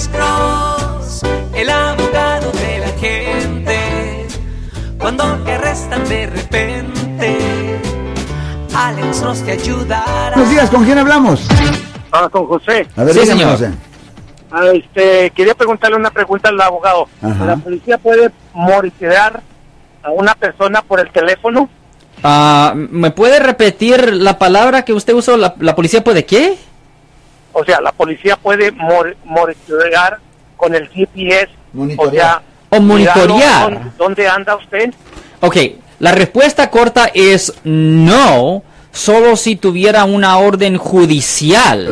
Alex Cross, el abogado de la gente. Cuando te arrestan de repente, Alex Cross te ayudará. Buenos días, ¿con quién hablamos? Ah, con José. A ver, Sí, dígame, señor. José. Ah, este, quería preguntarle una pregunta al abogado. Ajá. ¿La policía puede monitorear a una persona por el teléfono? Ah, ¿Me puede repetir la palabra que usted usó? ¿La, la policía puede qué? O sea, la policía puede monitorear con el GPS. Monitorear. O sea, O monitorear. ¿dónde, dónde anda usted? Ok, la respuesta corta es no, solo si tuviera una orden judicial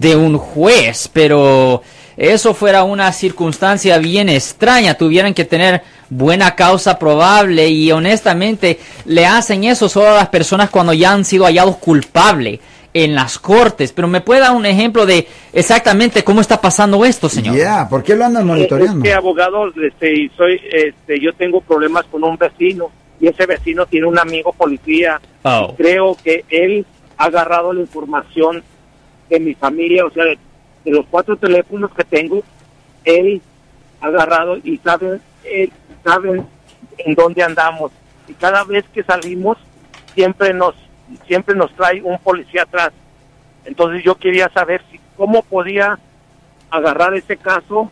de un juez, pero eso fuera una circunstancia bien extraña, tuvieran que tener buena causa probable y honestamente le hacen eso solo a las personas cuando ya han sido hallados culpables en las cortes, pero me puede dar un ejemplo de exactamente cómo está pasando esto, señor. Ya, ¿por qué lo andan monitoreando? Es que abogado, este, y soy, este, yo tengo problemas con un vecino y ese vecino tiene un amigo policía. Oh. Creo que él ha agarrado la información de mi familia, o sea, de, de los cuatro teléfonos que tengo, él ha agarrado y sabe, él sabe en dónde andamos. Y cada vez que salimos, siempre nos, siempre nos trae un policía atrás. Entonces yo quería saber si cómo podía agarrar ese caso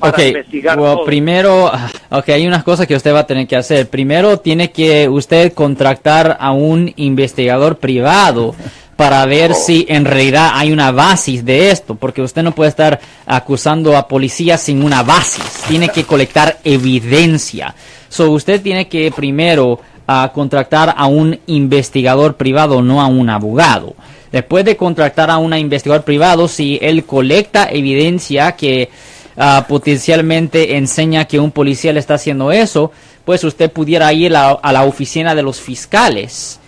para investigar well, todo. primero, ah, ok, hay unas cosas que usted va a tener que hacer. Primero, tiene que usted contratar a un investigador privado para ver si en realidad hay una base de esto, porque usted no puede estar acusando a policías sin una base. Tiene que colectar evidencia. So, usted tiene que primero ah, contratar a un investigador privado, no a un abogado. Después de contratar a un investigador privado, si él colecta evidencia que ah, potencialmente enseña que un policía le está haciendo eso, pues usted pudiera ir a, a la oficina de los fiscales.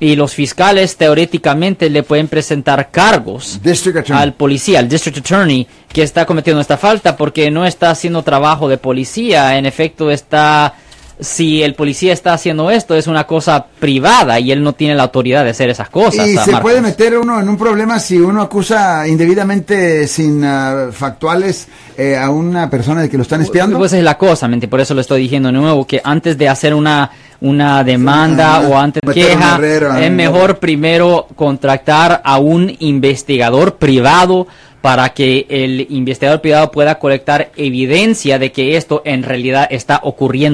Y los fiscales teóricamente le pueden presentar cargos al policía, al district attorney, que está cometiendo esta falta porque no está haciendo trabajo de policía. En efecto, está. Si el policía está haciendo esto, es una cosa privada y él no tiene la autoridad de hacer esas cosas. Y se Marcos. puede meter uno en un problema si uno acusa indebidamente sin ah, factuales eh, a una persona de que lo están espiando. Pues es la cosa, mente, por eso lo estoy diciendo de nuevo, que antes de hacer una, una demanda o antes de queja, herrero, es mejor primero contratar a un investigador privado para que el investigador privado pueda colectar evidencia de que esto en realidad está ocurriendo.